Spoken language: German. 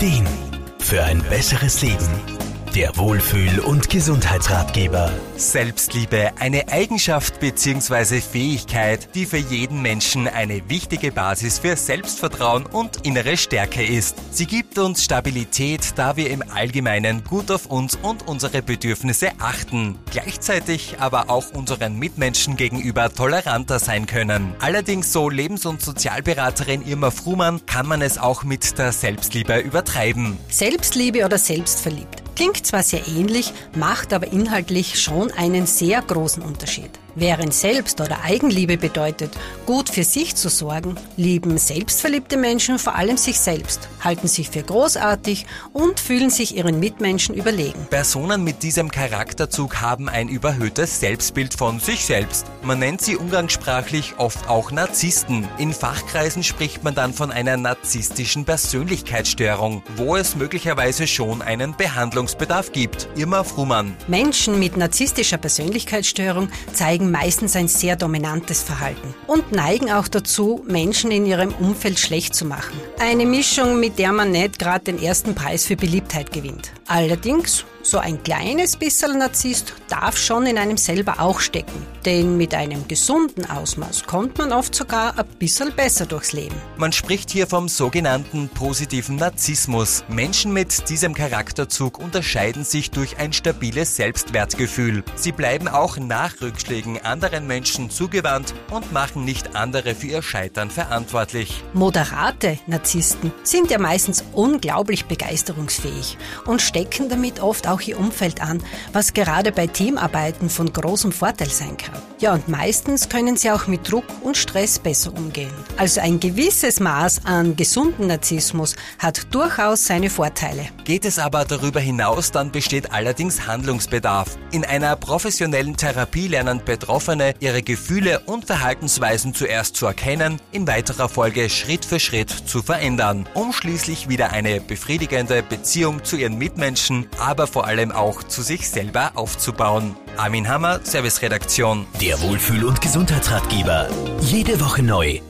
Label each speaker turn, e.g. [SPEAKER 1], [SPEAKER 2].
[SPEAKER 1] Ideen für ein besseres Leben. Der Wohlfühl- und Gesundheitsratgeber.
[SPEAKER 2] Selbstliebe, eine Eigenschaft bzw. Fähigkeit, die für jeden Menschen eine wichtige Basis für Selbstvertrauen und innere Stärke ist. Sie gibt uns Stabilität, da wir im Allgemeinen gut auf uns und unsere Bedürfnisse achten, gleichzeitig aber auch unseren Mitmenschen gegenüber toleranter sein können. Allerdings, so Lebens- und Sozialberaterin Irma Frumann, kann man es auch mit der Selbstliebe übertreiben.
[SPEAKER 3] Selbstliebe oder selbstverliebt. Klingt zwar sehr ähnlich, macht aber inhaltlich schon einen sehr großen Unterschied. Während Selbst- oder Eigenliebe bedeutet, gut für sich zu sorgen, lieben selbstverliebte Menschen vor allem sich selbst, halten sich für großartig und fühlen sich ihren Mitmenschen überlegen.
[SPEAKER 2] Personen mit diesem Charakterzug haben ein überhöhtes Selbstbild von sich selbst. Man nennt sie umgangssprachlich oft auch Narzissten. In Fachkreisen spricht man dann von einer narzisstischen Persönlichkeitsstörung, wo es möglicherweise schon einen Behandlungsbedarf gibt. Irma Frumann.
[SPEAKER 3] Menschen mit narzisstischer Persönlichkeitsstörung zeigen meistens ein sehr dominantes Verhalten und neigen auch dazu, Menschen in ihrem Umfeld schlecht zu machen. Eine Mischung, mit der man nicht gerade den ersten Preis für Beliebtheit gewinnt. Allerdings so ein kleines bisschen Narzisst darf schon in einem selber auch stecken. Denn mit einem gesunden Ausmaß kommt man oft sogar ein bisschen besser durchs Leben.
[SPEAKER 2] Man spricht hier vom sogenannten positiven Narzissmus. Menschen mit diesem Charakterzug unterscheiden sich durch ein stabiles Selbstwertgefühl. Sie bleiben auch nach Rückschlägen anderen Menschen zugewandt und machen nicht andere für ihr Scheitern verantwortlich.
[SPEAKER 3] Moderate Narzissten sind ja meistens unglaublich begeisterungsfähig und stecken damit oft auch ihr Umfeld an, was gerade bei Teamarbeiten von großem Vorteil sein kann. Ja, und meistens können sie auch mit Druck und Stress besser umgehen. Also ein gewisses Maß an gesunden Narzissmus hat durchaus seine Vorteile.
[SPEAKER 2] Geht es aber darüber hinaus, dann besteht allerdings Handlungsbedarf. In einer professionellen Therapie lernen Betroffene ihre Gefühle und Verhaltensweisen zuerst zu erkennen, in weiterer Folge Schritt für Schritt zu verändern, um schließlich wieder eine befriedigende Beziehung zu ihren Mitmenschen, aber vor allem auch zu sich selber aufzubauen. Armin Hammer, Serviceredaktion.
[SPEAKER 1] Der Wohlfühl- und Gesundheitsratgeber. Jede Woche neu